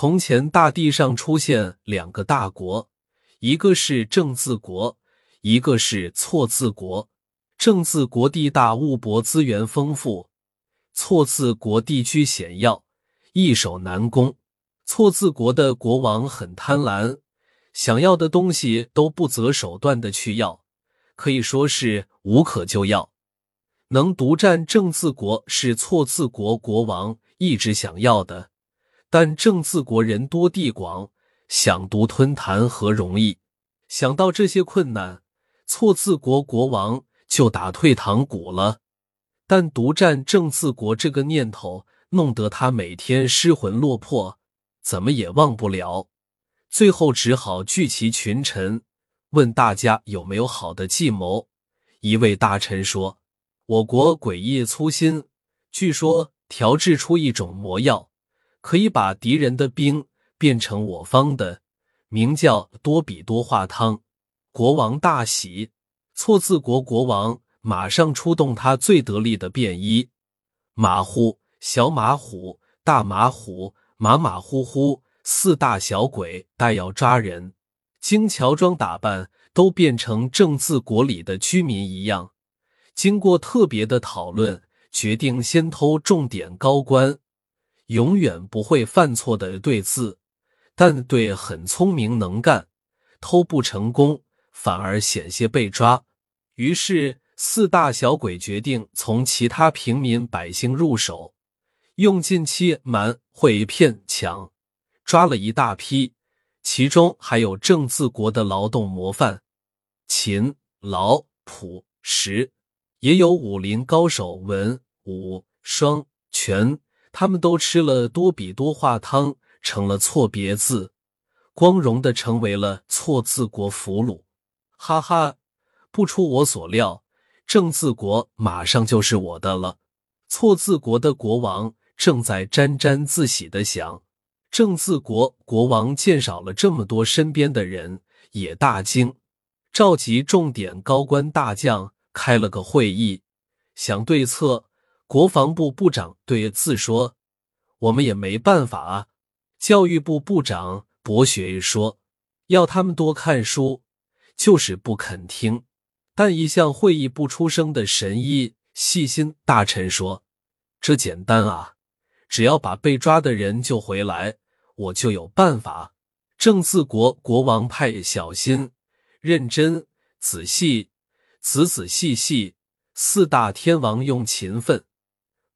从前大地上出现两个大国，一个是正字国，一个是错字国。正字国地大物博，资源丰富；错字国地区险要，易守难攻。错字国的国王很贪婪，想要的东西都不择手段的去要，可以说是无可救药。能独占正字国是错字国国王一直想要的。但正字国人多地广，想独吞谈何容易？想到这些困难，错字国国王就打退堂鼓了。但独占正字国这个念头，弄得他每天失魂落魄，怎么也忘不了。最后只好聚齐群臣，问大家有没有好的计谋。一位大臣说：“我国诡异粗心，据说调制出一种魔药。”可以把敌人的兵变成我方的，名叫多比多化汤。国王大喜，错字国国王马上出动他最得力的便衣马虎、小马虎、大马虎、马马虎虎四大小鬼，待要抓人，经乔装打扮，都变成正字国里的居民一样。经过特别的讨论，决定先偷重点高官。永远不会犯错的对字，但对很聪明能干，偷不成功反而险些被抓。于是四大小鬼决定从其他平民百姓入手，用尽欺瞒、会骗、抢，抓了一大批，其中还有正字国的劳动模范，秦、劳、朴、石，也有武林高手文、武、双、全。他们都吃了多比多化汤，成了错别字，光荣的成为了错字国俘虏。哈哈，不出我所料，正字国马上就是我的了。错字国的国王正在沾沾自喜的想。正字国国王见少了这么多身边的人，也大惊，召集重点高官大将开了个会议，想对策。国防部部长对字说：“我们也没办法啊。”教育部部长博学说：“要他们多看书，就是不肯听。”但一向会议不出声的神医细心大臣说：“这简单啊，只要把被抓的人救回来，我就有办法。”正字国国王派小心、认真、仔细、仔仔细细，四大天王用勤奋。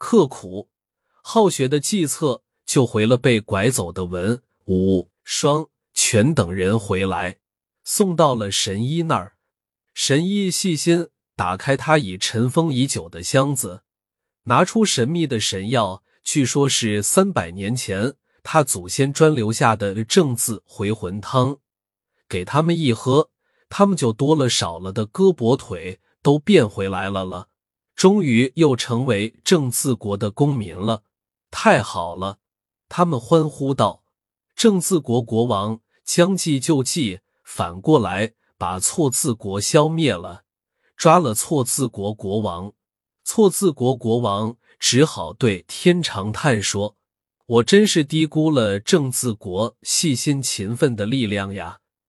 刻苦、好学的计策，救回了被拐走的文、武、双、全等人回来，送到了神医那儿。神医细心打开他已尘封已久的箱子，拿出神秘的神药，据说是三百年前他祖先专留下的正字回魂汤，给他们一喝，他们就多了少了的胳膊腿都变回来了了。终于又成为正字国的公民了，太好了！他们欢呼道：“正字国国王将计就计，反过来把错字国消灭了，抓了错字国国王。错字国国王只好对天长叹说：‘我真是低估了正字国细心勤奋的力量呀。’”